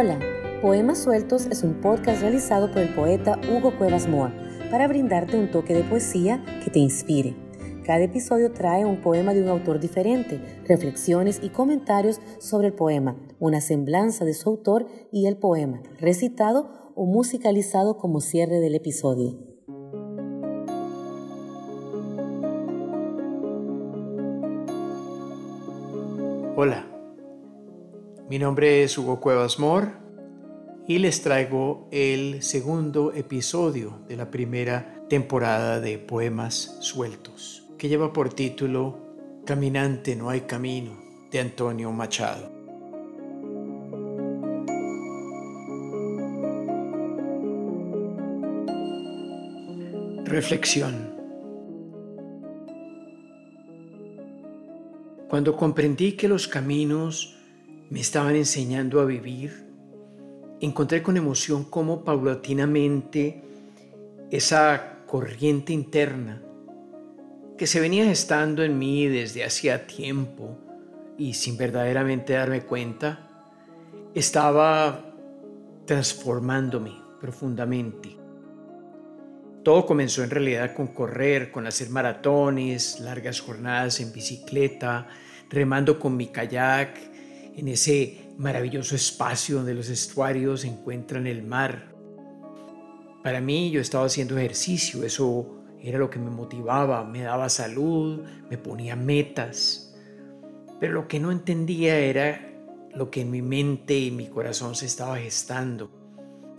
Hola, Poemas Sueltos es un podcast realizado por el poeta Hugo Cuevas Moa para brindarte un toque de poesía que te inspire. Cada episodio trae un poema de un autor diferente, reflexiones y comentarios sobre el poema, una semblanza de su autor y el poema, recitado o musicalizado como cierre del episodio. Hola, mi nombre es Hugo Cuevas Mor y les traigo el segundo episodio de la primera temporada de Poemas Sueltos, que lleva por título Caminante no hay camino de Antonio Machado. Reflexión Cuando comprendí que los caminos me estaban enseñando a vivir, encontré con emoción cómo paulatinamente esa corriente interna que se venía gestando en mí desde hacía tiempo y sin verdaderamente darme cuenta, estaba transformándome profundamente. Todo comenzó en realidad con correr, con hacer maratones, largas jornadas en bicicleta, remando con mi kayak en ese maravilloso espacio donde los estuarios encuentran el mar. Para mí yo estaba haciendo ejercicio, eso era lo que me motivaba, me daba salud, me ponía metas. Pero lo que no entendía era lo que en mi mente y mi corazón se estaba gestando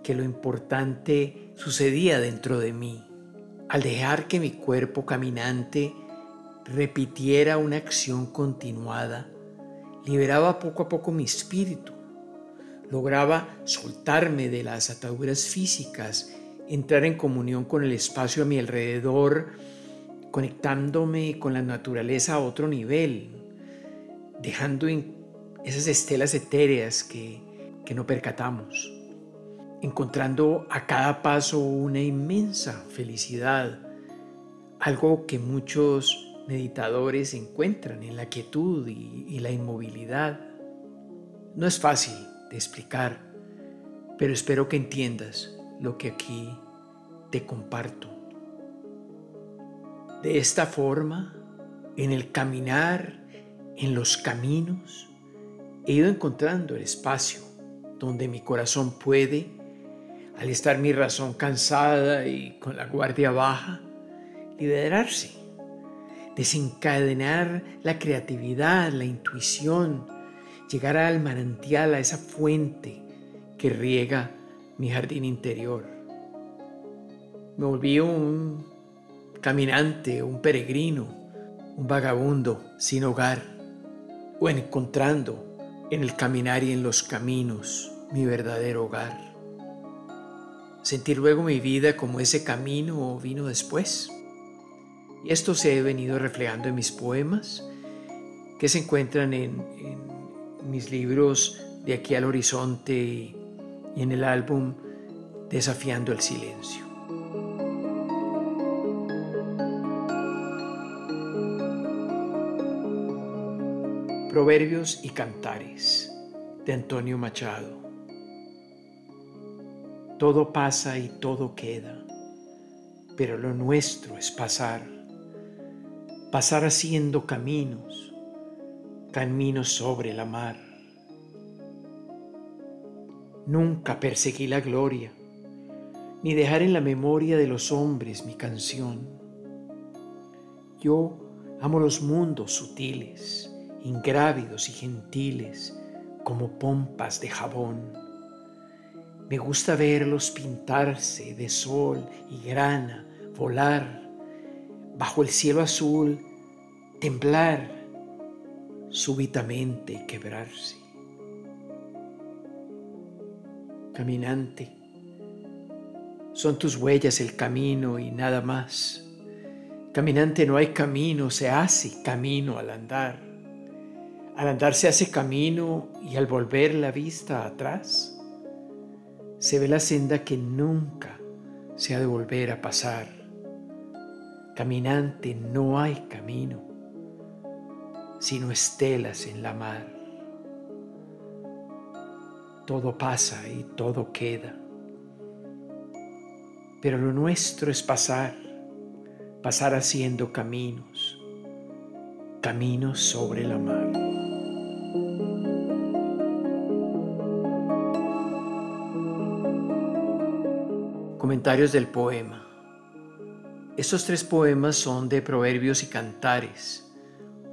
que lo importante sucedía dentro de mí. Al dejar que mi cuerpo caminante repitiera una acción continuada, liberaba poco a poco mi espíritu. Lograba soltarme de las ataduras físicas, entrar en comunión con el espacio a mi alrededor, conectándome con la naturaleza a otro nivel, dejando esas estelas etéreas que, que no percatamos encontrando a cada paso una inmensa felicidad, algo que muchos meditadores encuentran en la quietud y, la inmovilidad. No es fácil de explicar, pero espero que entiendas lo que aquí te comparto. De esta forma, en el caminar, en los caminos, he ido encontrando el espacio donde mi corazón puede al estar mi razón cansada y con la guardia baja, liberarse, desencadenar la creatividad, la intuición, llegar al manantial, a esa fuente que riega mi jardín interior. Me volví un caminante, un peregrino, un vagabundo sin hogar, o encontrando en el caminar y en los caminos mi verdadero hogar sentir luego mi vida como ese camino vino después. Y esto se ha venido reflejando en mis poemas, que se encuentran en, en mis libros De aquí al horizonte y en el álbum Desafiando el silencio. Proverbios y Cantares de Antonio Machado. Todo pasa y todo queda, pero lo nuestro es pasar, pasar haciendo caminos, caminos sobre la mar. Nunca perseguí la gloria, ni dejar en la memoria de los hombres mi canción. Yo amo los mundos sutiles, ingrávidos y gentiles, como pompas de jabón me gusta verlos pintarse de sol y grana, volar bajo el cielo azul, temblar súbitamente y quebrarse. Caminante, son tus huellas el camino y nada más. Caminante no hay camino, se hace camino al andar. Al andar se hace camino y al volver la vista atrás se ve la senda que nunca se ha de volver a pasar. Caminante no hay camino, sino estelas en la mar. todo pasa y todo queda. Pero lo nuestro es pasar, pasar haciendo caminos, caminos sobre la mar. Comentarios del poema. Estos tres poemas son de Proverbios y Cantares,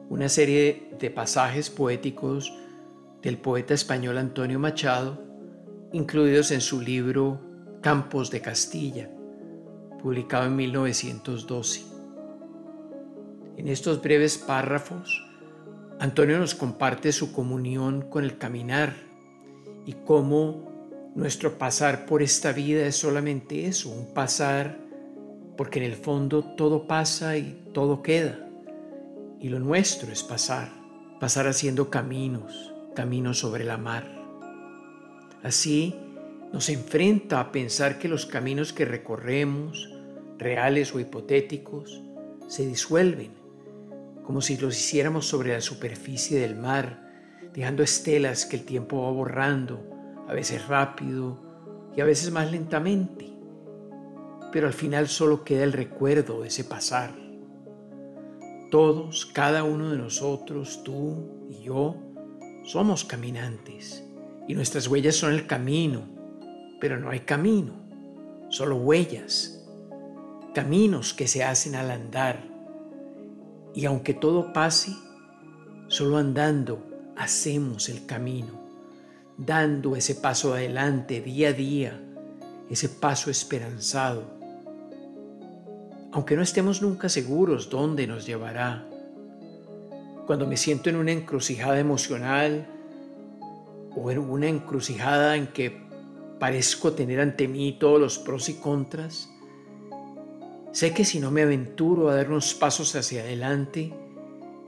una serie de pasajes poéticos del poeta español Antonio Machado, incluidos en su libro Campos de Castilla, publicado en 1912. En estos breves párrafos, Antonio nos comparte su comunión con el caminar y cómo nuestro pasar por esta vida es solamente eso, un pasar, porque en el fondo todo pasa y todo queda. Y lo nuestro es pasar, pasar haciendo caminos, caminos sobre la mar. Así nos enfrenta a pensar que los caminos que recorremos, reales o hipotéticos, se disuelven, como si los hiciéramos sobre la superficie del mar, dejando estelas que el tiempo va borrando a veces rápido y a veces más lentamente, pero al final solo queda el recuerdo de ese pasar. Todos, cada uno de nosotros, tú y yo, somos caminantes y nuestras huellas son el camino, pero no hay camino, solo huellas, caminos que se hacen al andar. Y aunque todo pase, solo andando hacemos el camino dando ese paso adelante día a día, ese paso esperanzado. Aunque no estemos nunca seguros dónde nos llevará, cuando me siento en una encrucijada emocional o en una encrucijada en que parezco tener ante mí todos los pros y contras, sé que si no me aventuro a dar unos pasos hacia adelante,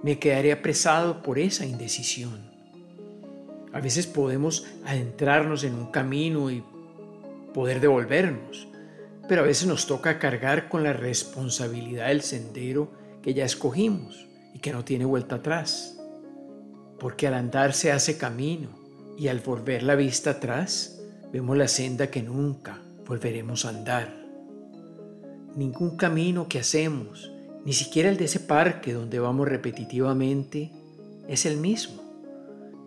me quedaré apresado por esa indecisión. A veces podemos adentrarnos en un camino y poder devolvernos, pero a veces nos toca cargar con la responsabilidad del sendero que ya escogimos y que no tiene vuelta atrás. Porque al andar se hace camino y al volver la vista atrás vemos la senda que nunca volveremos a andar. Ningún camino que hacemos, ni siquiera el de ese parque donde vamos repetitivamente, es el mismo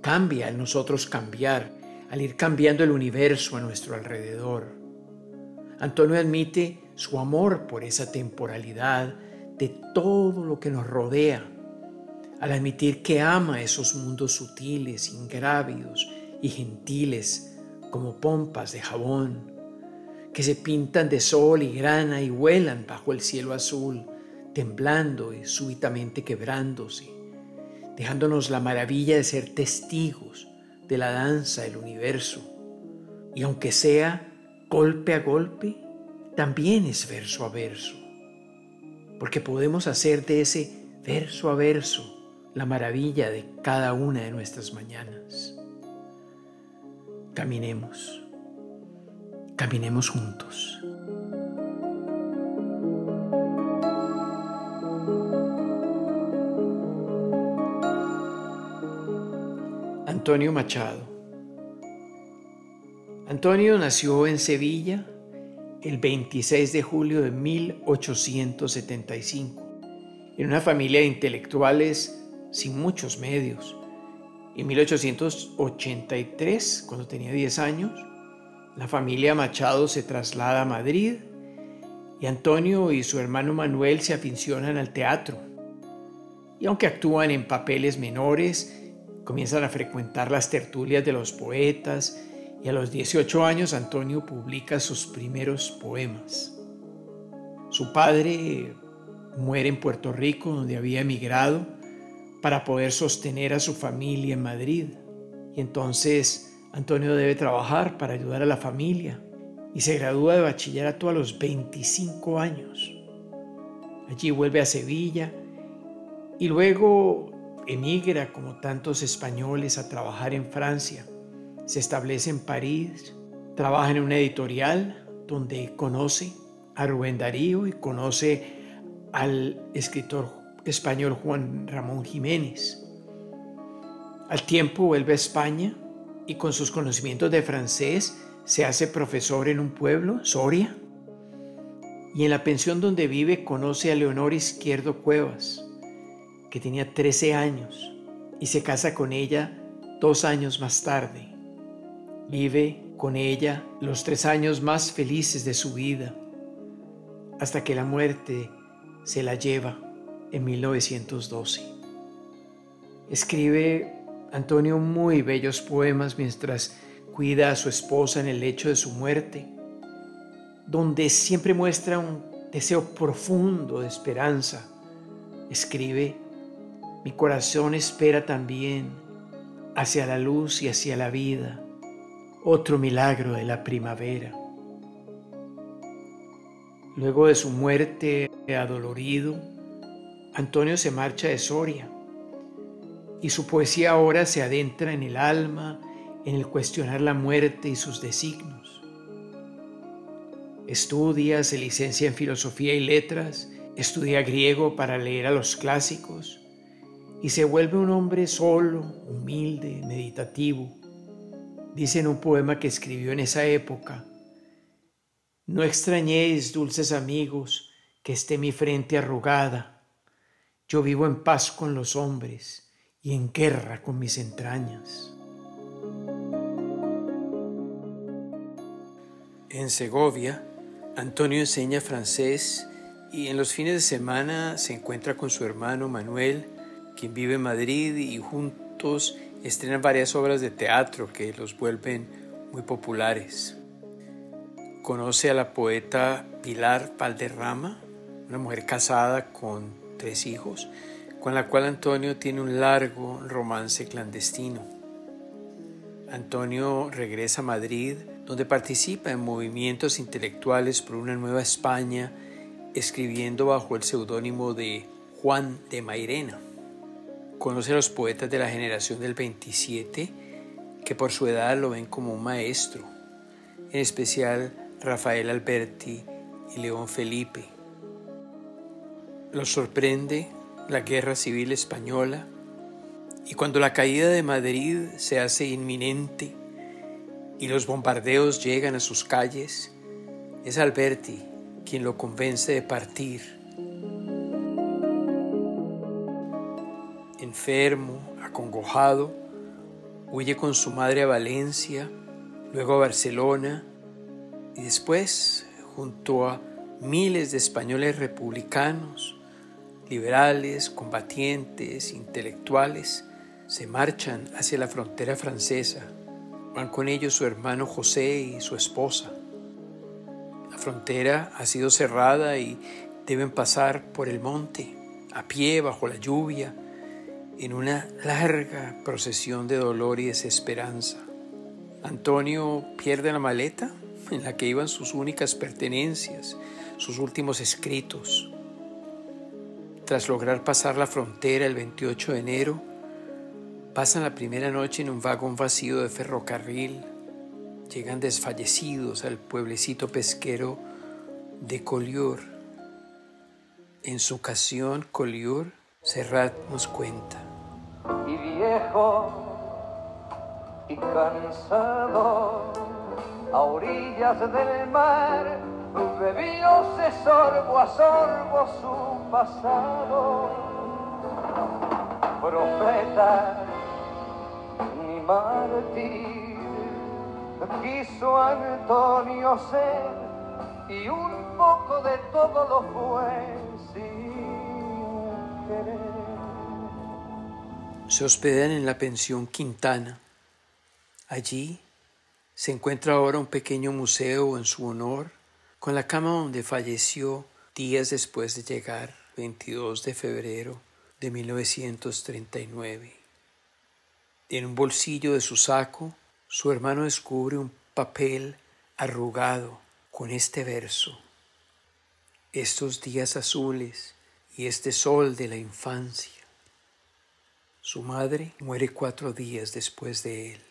cambia en nosotros cambiar, al ir cambiando el universo a nuestro alrededor. Antonio admite su amor por esa temporalidad de todo lo que nos rodea, al admitir que ama esos mundos sutiles, ingrávidos y gentiles como pompas de jabón, que se pintan de sol y grana y vuelan bajo el cielo azul, temblando y súbitamente quebrándose dejándonos la maravilla de ser testigos de la danza del universo. Y aunque sea golpe a golpe, también es verso a verso, porque podemos hacer de ese verso a verso la maravilla de cada una de nuestras mañanas. Caminemos, caminemos juntos. Antonio Machado. Antonio nació en Sevilla el 26 de julio de 1875, en una familia de intelectuales sin muchos medios. En 1883, cuando tenía 10 años, la familia Machado se traslada a Madrid y Antonio y su hermano Manuel se aficionan al teatro. Y aunque actúan en papeles menores, comienzan a frecuentar las tertulias de los poetas y a los 18 años Antonio publica sus primeros poemas. Su padre muere en Puerto Rico, donde había emigrado, para poder sostener a su familia en Madrid. Y entonces Antonio debe trabajar para ayudar a la familia y se gradúa de bachillerato a los 25 años. Allí vuelve a Sevilla y luego emigra como tantos españoles a trabajar en Francia. Se establece en París, trabaja en una editorial donde conoce a Rubén Darío y conoce al escritor español Juan Ramón Jiménez. Al tiempo vuelve a España y con sus conocimientos de francés se hace profesor en un pueblo, Soria. Y en la pensión donde vive conoce a Leonor Izquierdo Cuevas, que tenía 13 años, y se casa con ella dos años más tarde. Vive con ella los tres años más felices de su vida, hasta que la muerte se la lleva en 1912. Escribe Antonio muy bellos poemas mientras cuida a su esposa en el lecho de su muerte, donde siempre muestra un deseo profundo de esperanza. Escribe, mi corazón espera también hacia la luz y hacia la vida, otro milagro de la primavera. Luego de su muerte adolorido, Antonio se marcha de Soria y su poesía ahora se adentra en el alma, en el cuestionar la muerte y sus designios. Estudia, se licencia en filosofía y letras, estudia griego para leer a los clásicos y se vuelve un hombre solo, humilde, meditativo. Dice en un poema que escribió en esa época, No extrañéis, dulces amigos, que esté mi frente arrugada. Yo vivo en paz con los hombres y en guerra con mis entrañas. En Segovia, Antonio enseña francés y en los fines de semana se encuentra con su hermano Manuel, quien vive en Madrid y juntos estrenan varias obras de teatro que los vuelven muy populares. Conoce a la poeta Pilar Valderrama, una mujer casada con tres hijos, con la cual Antonio tiene un largo romance clandestino. Antonio regresa a Madrid, donde participa en movimientos intelectuales por una nueva España, escribiendo bajo el seudónimo de Juan de Mairena. Conoce a los poetas de la generación del 27, que por su edad lo ven como un maestro, en especial Rafael Alberti y León Felipe. Los sorprende la guerra civil española y cuando la caída de Madrid se hace inminente y los bombardeos llegan a sus calles, es Alberti quien lo convence de partir. Enfermo, acongojado, huye con su madre a Valencia, luego a Barcelona y después, junto a miles de españoles republicanos, liberales, combatientes, intelectuales, se marchan hacia la frontera francesa. Van con ellos su hermano José y su esposa. La frontera ha sido cerrada y deben pasar por el monte, a pie, bajo la lluvia, en una larga procesión de dolor y desesperanza. Antonio pierde la maleta en la que iban sus únicas pertenencias, sus últimos escritos. Tras lograr pasar la frontera el 28 de enero, pasan la primera noche en un vagón vacío de ferrocarril. Llegan desfallecidos al pueblecito pesquero de Collioure. En su ocasión, Collioure, Serrat nos cuenta. Y cansado, a orillas del mar, bebióse sorbo a sorbo su pasado. Profeta ni mártir, quiso Antonio ser y un poco de todo lo fue sin querer. Se hospedan en la pensión Quintana. Allí se encuentra ahora un pequeño museo en su honor con la cama donde falleció días después de llegar, 22 de febrero de 1939. En un bolsillo de su saco, su hermano descubre un papel arrugado con este verso. Estos días azules y este sol de la infancia. Su madre muere cuatro días después de él.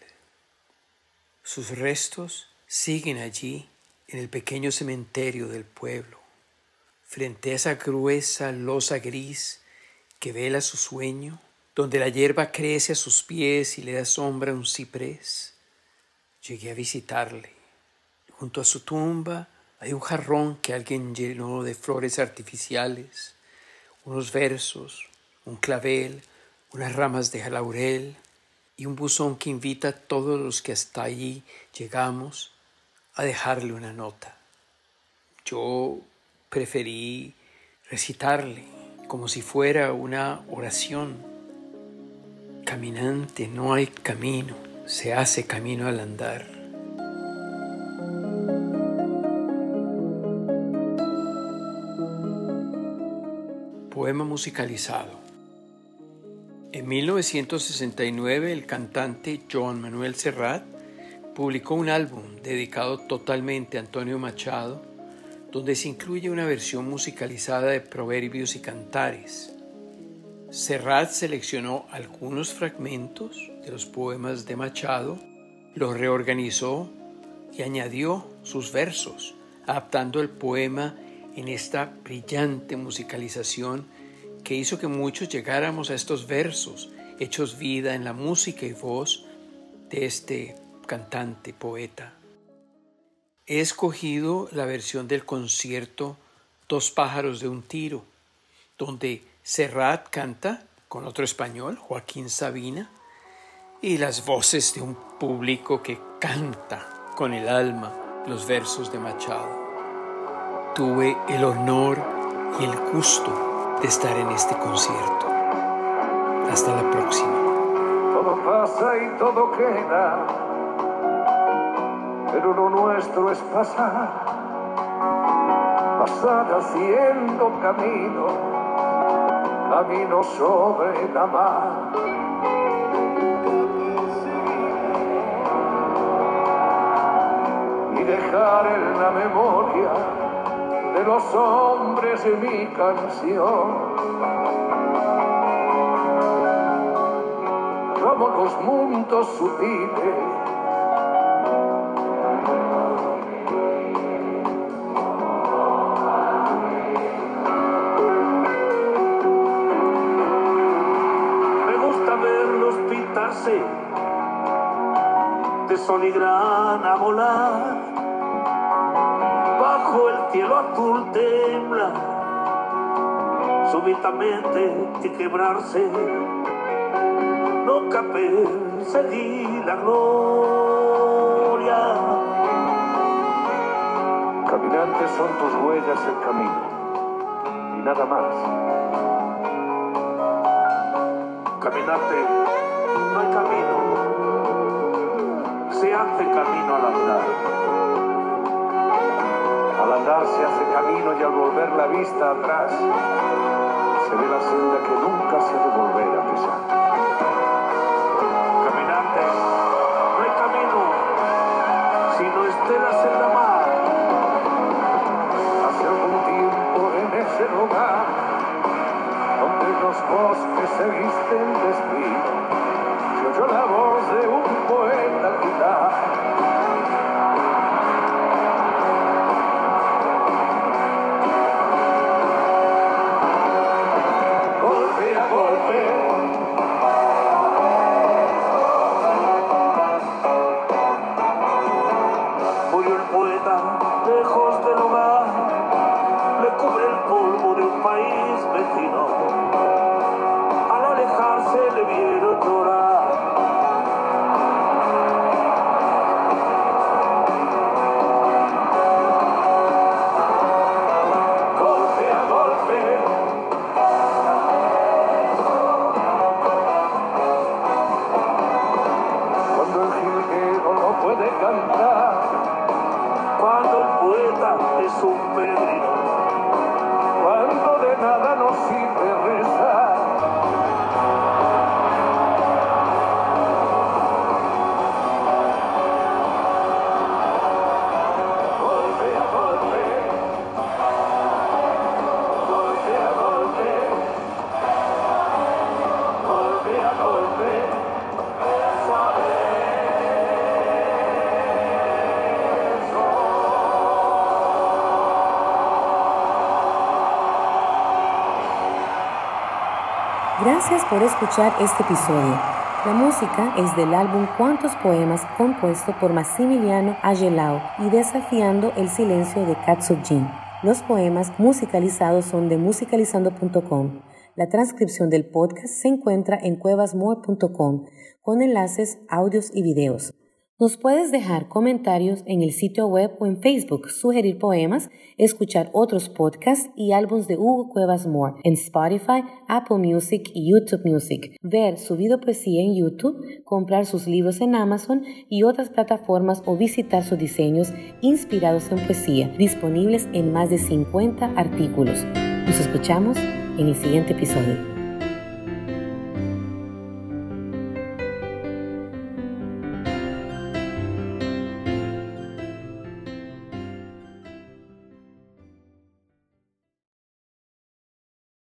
Sus restos siguen allí en el pequeño cementerio del pueblo, frente a esa gruesa losa gris que vela su sueño, donde la hierba crece a sus pies y le da sombra un ciprés. llegué a visitarle. Junto a su tumba hay un jarrón que alguien llenó de flores artificiales, unos versos, un clavel, unas ramas de laurel y un buzón que invita a todos los que hasta allí llegamos a dejarle una nota. Yo preferí recitarle como si fuera una oración. Caminante, no hay camino, se hace camino al andar. Poema musicalizado. En 1969 el cantante Joan Manuel Serrat publicó un álbum dedicado totalmente a Antonio Machado, donde se incluye una versión musicalizada de proverbios y cantares. Serrat seleccionó algunos fragmentos de los poemas de Machado, los reorganizó y añadió sus versos, adaptando el poema en esta brillante musicalización que hizo que muchos llegáramos a estos versos, hechos vida en la música y voz de este cantante, poeta. He escogido la versión del concierto Dos pájaros de un tiro, donde Serrat canta con otro español, Joaquín Sabina, y las voces de un público que canta con el alma los versos de Machado. Tuve el honor y el gusto de estar en este concierto. Hasta la próxima. Todo pasa y todo queda pero lo nuestro es pasar, pasar haciendo camino, camino sobre la mar. Y dejar en la memoria de los hombres de mi canción. Como los mundos sutiles azul tembla, súbitamente y quebrarse. No seguir la gloria. Caminantes son tus huellas el camino y nada más. Caminante no hay camino, se hace camino al andar. Al andar se hace camino y al volver la vista atrás se ve la senda que nunca se ha de pisar. Gracias por escuchar este episodio. La música es del álbum Cuántos Poemas compuesto por Massimiliano Agelao y Desafiando el Silencio de Katsujin. Los poemas musicalizados son de musicalizando.com. La transcripción del podcast se encuentra en cuevasmore.com con enlaces, audios y videos. Nos puedes dejar comentarios en el sitio web o en Facebook, sugerir poemas, escuchar otros podcasts y álbumes de Hugo Cuevas Moore en Spotify, Apple Music y YouTube Music, ver su video poesía en YouTube, comprar sus libros en Amazon y otras plataformas o visitar sus diseños inspirados en poesía, disponibles en más de 50 artículos. Nos escuchamos en el siguiente episodio.